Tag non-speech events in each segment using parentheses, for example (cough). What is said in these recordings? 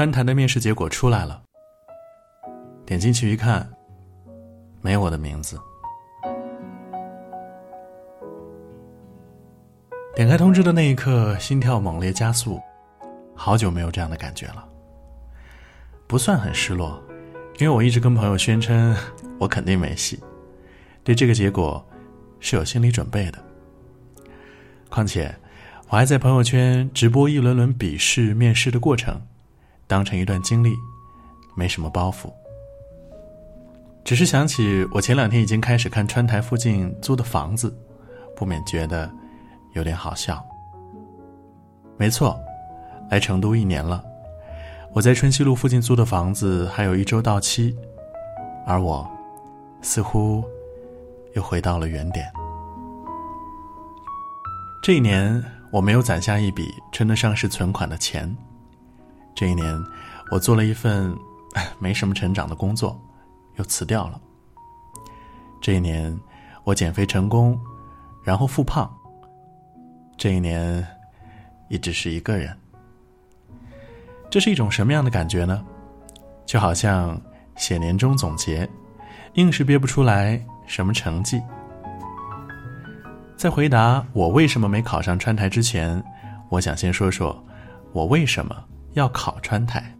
川谈的面试结果出来了。点进去一看，没有我的名字。点开通知的那一刻，心跳猛烈加速，好久没有这样的感觉了。不算很失落，因为我一直跟朋友宣称我肯定没戏，对这个结果是有心理准备的。况且，我还在朋友圈直播一轮轮笔试、面试的过程，当成一段经历，没什么包袱。只是想起我前两天已经开始看川台附近租的房子，不免觉得有点好笑。没错，来成都一年了，我在春熙路附近租的房子还有一周到期，而我似乎又回到了原点。这一年我没有攒下一笔称得上是存款的钱，这一年我做了一份 (laughs) 没什么成长的工作。又辞掉了。这一年，我减肥成功，然后复胖。这一年，一直是一个人。这是一种什么样的感觉呢？就好像写年终总结，硬是憋不出来什么成绩。在回答我为什么没考上川台之前，我想先说说我为什么要考川台。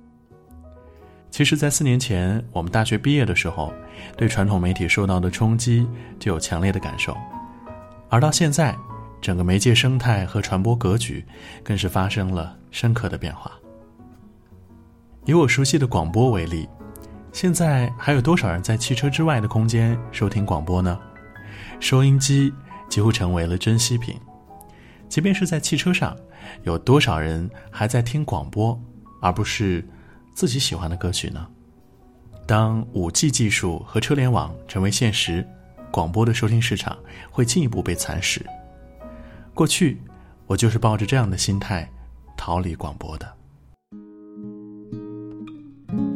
其实，在四年前，我们大学毕业的时候，对传统媒体受到的冲击就有强烈的感受，而到现在，整个媒介生态和传播格局更是发生了深刻的变化。以我熟悉的广播为例，现在还有多少人在汽车之外的空间收听广播呢？收音机几乎成为了珍稀品，即便是在汽车上，有多少人还在听广播，而不是？自己喜欢的歌曲呢？当五 G 技术和车联网成为现实，广播的收听市场会进一步被蚕食。过去，我就是抱着这样的心态逃离广播的。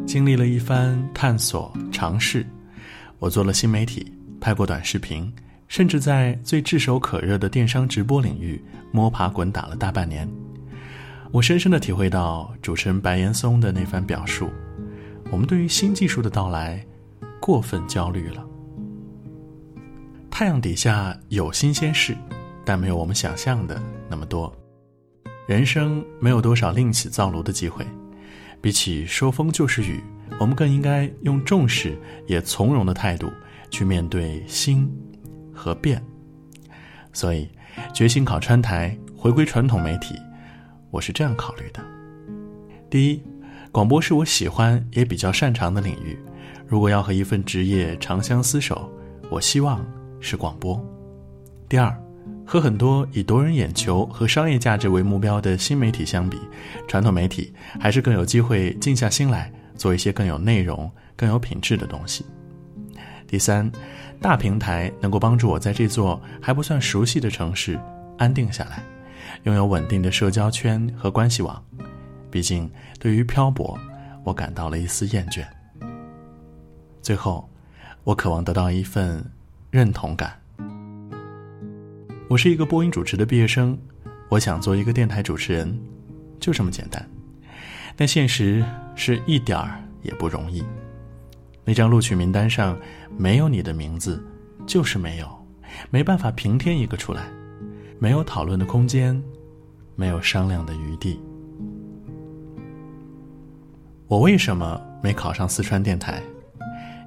经历了一番探索尝试，我做了新媒体，拍过短视频，甚至在最炙手可热的电商直播领域摸爬滚打了大半年。我深深的体会到主持人白岩松的那番表述：我们对于新技术的到来过分焦虑了。太阳底下有新鲜事，但没有我们想象的那么多。人生没有多少另起灶炉的机会，比起说风就是雨，我们更应该用重视也从容的态度去面对新和变。所以，决心考川台，回归传统媒体。我是这样考虑的：第一，广播是我喜欢也比较擅长的领域。如果要和一份职业长相厮守，我希望是广播。第二，和很多以夺人眼球和商业价值为目标的新媒体相比，传统媒体还是更有机会静下心来做一些更有内容、更有品质的东西。第三，大平台能够帮助我在这座还不算熟悉的城市安定下来。拥有稳定的社交圈和关系网，毕竟对于漂泊，我感到了一丝厌倦。最后，我渴望得到一份认同感。我是一个播音主持的毕业生，我想做一个电台主持人，就这么简单。但现实是一点儿也不容易。那张录取名单上没有你的名字，就是没有，没办法平添一个出来。没有讨论的空间，没有商量的余地。我为什么没考上四川电台？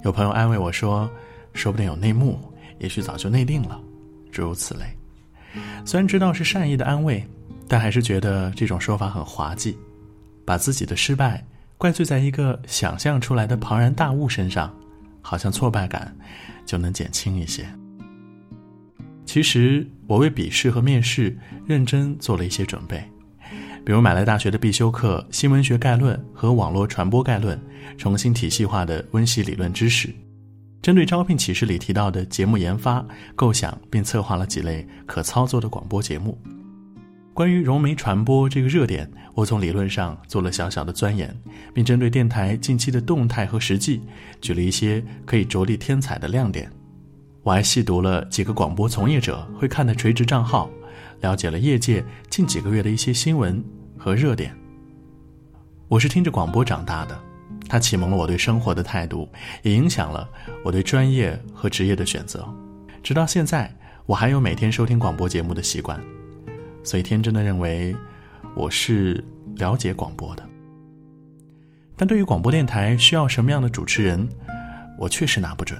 有朋友安慰我说：“说不定有内幕，也许早就内定了。”诸如此类。虽然知道是善意的安慰，但还是觉得这种说法很滑稽，把自己的失败怪罪在一个想象出来的庞然大物身上，好像挫败感就能减轻一些。其实我为笔试和面试认真做了一些准备，比如买了大学的必修课《新闻学概论》和《网络传播概论》，重新体系化的温习理论知识；针对招聘启事里提到的节目研发，构想并策划了几类可操作的广播节目。关于融媒传播这个热点，我从理论上做了小小的钻研，并针对电台近期的动态和实际，举了一些可以着力添彩的亮点。我还细读了几个广播从业者会看的垂直账号，了解了业界近几个月的一些新闻和热点。我是听着广播长大的，它启蒙了我对生活的态度，也影响了我对专业和职业的选择。直到现在，我还有每天收听广播节目的习惯，所以天真的认为我是了解广播的。但对于广播电台需要什么样的主持人，我确实拿不准。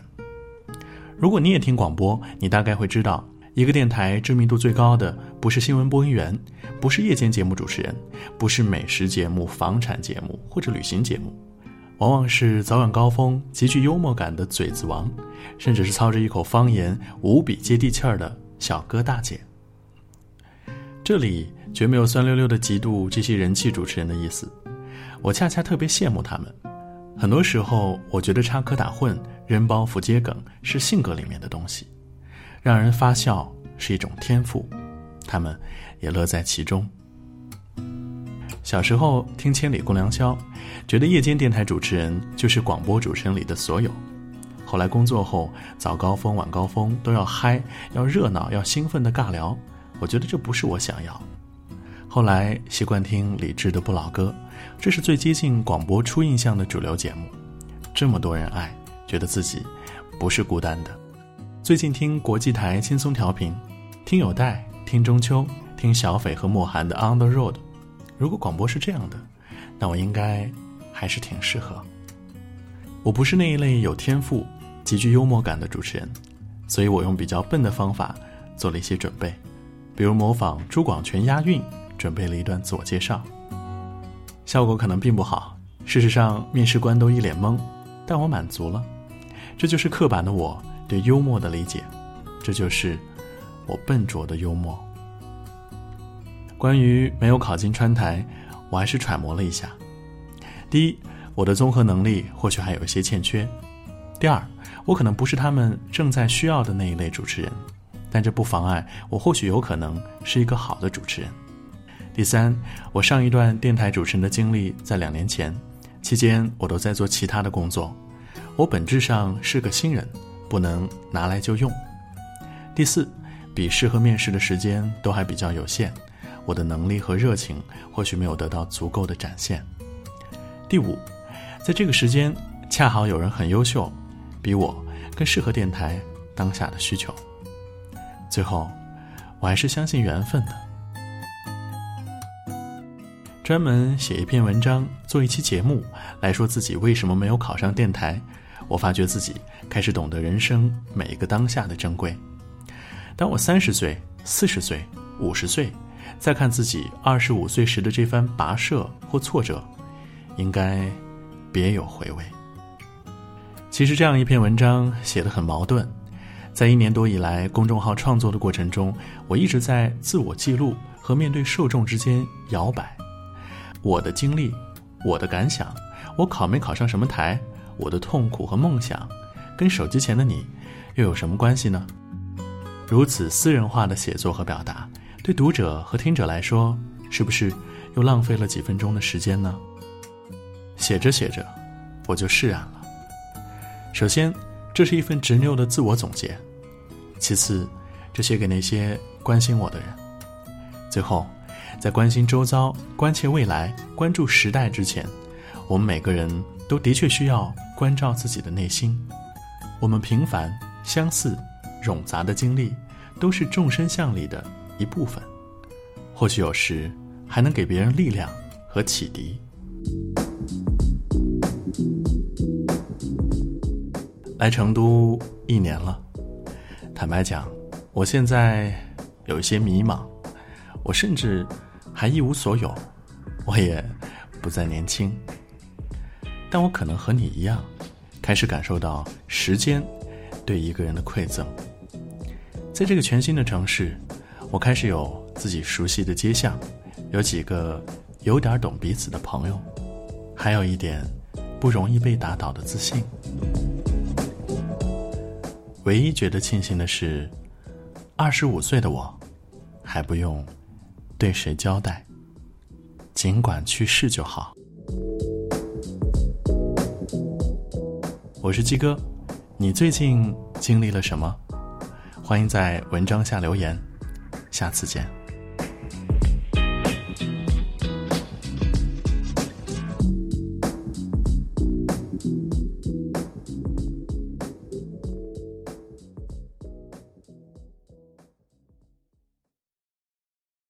如果你也听广播，你大概会知道。一个电台知名度最高的不是新闻播音员，不是夜间节目主持人，不是美食节目、房产节目或者旅行节目，往往是早晚高峰极具幽默感的嘴子王，甚至是操着一口方言无比接地气儿的小哥大姐。这里绝没有酸溜溜的嫉妒这些人气主持人的意思，我恰恰特别羡慕他们。很多时候，我觉得插科打诨、扔包袱、接梗是性格里面的东西。让人发笑是一种天赋，他们也乐在其中。小时候听《千里共良宵》，觉得夜间电台主持人就是广播主持人里的所有。后来工作后，早高峰、晚高峰都要嗨、要热闹、要兴奋的尬聊，我觉得这不是我想要。后来习惯听李志的《不老歌》，这是最接近广播初印象的主流节目，这么多人爱，觉得自己不是孤单的。最近听国际台轻松调频，听有代，听中秋，听小斐和莫寒的《On the Road》。如果广播是这样的，那我应该还是挺适合。我不是那一类有天赋、极具幽默感的主持人，所以我用比较笨的方法做了一些准备，比如模仿朱广权押韵，准备了一段自我介绍。效果可能并不好，事实上面试官都一脸懵，但我满足了。这就是刻板的我。对幽默的理解，这就是我笨拙的幽默。关于没有考进川台，我还是揣摩了一下：第一，我的综合能力或许还有一些欠缺；第二，我可能不是他们正在需要的那一类主持人，但这不妨碍我或许有可能是一个好的主持人；第三，我上一段电台主持人的经历在两年前，期间我都在做其他的工作，我本质上是个新人。不能拿来就用。第四，笔试和面试的时间都还比较有限，我的能力和热情或许没有得到足够的展现。第五，在这个时间恰好有人很优秀，比我更适合电台当下的需求。最后，我还是相信缘分的。专门写一篇文章，做一期节目，来说自己为什么没有考上电台。我发觉自己开始懂得人生每一个当下的珍贵。当我三十岁、四十岁、五十岁，再看自己二十五岁时的这番跋涉或挫折，应该别有回味。其实这样一篇文章写得很矛盾。在一年多以来公众号创作的过程中，我一直在自我记录和面对受众之间摇摆。我的经历，我的感想，我考没考上什么台？我的痛苦和梦想，跟手机前的你，又有什么关系呢？如此私人化的写作和表达，对读者和听者来说，是不是又浪费了几分钟的时间呢？写着写着，我就释然了。首先，这是一份执拗的自我总结；其次，这写给那些关心我的人；最后，在关心周遭、关切未来、关注时代之前，我们每个人都的确需要。关照自己的内心，我们平凡、相似、冗杂的经历，都是众生相里的一部分。或许有时还能给别人力量和启迪。来成都一年了，坦白讲，我现在有一些迷茫，我甚至还一无所有，我也不再年轻。但我可能和你一样，开始感受到时间对一个人的馈赠。在这个全新的城市，我开始有自己熟悉的街巷，有几个有点懂彼此的朋友，还有一点不容易被打倒的自信。唯一觉得庆幸的是，二十五岁的我还不用对谁交代，尽管去世就好。我是鸡哥，你最近经历了什么？欢迎在文章下留言，下次见。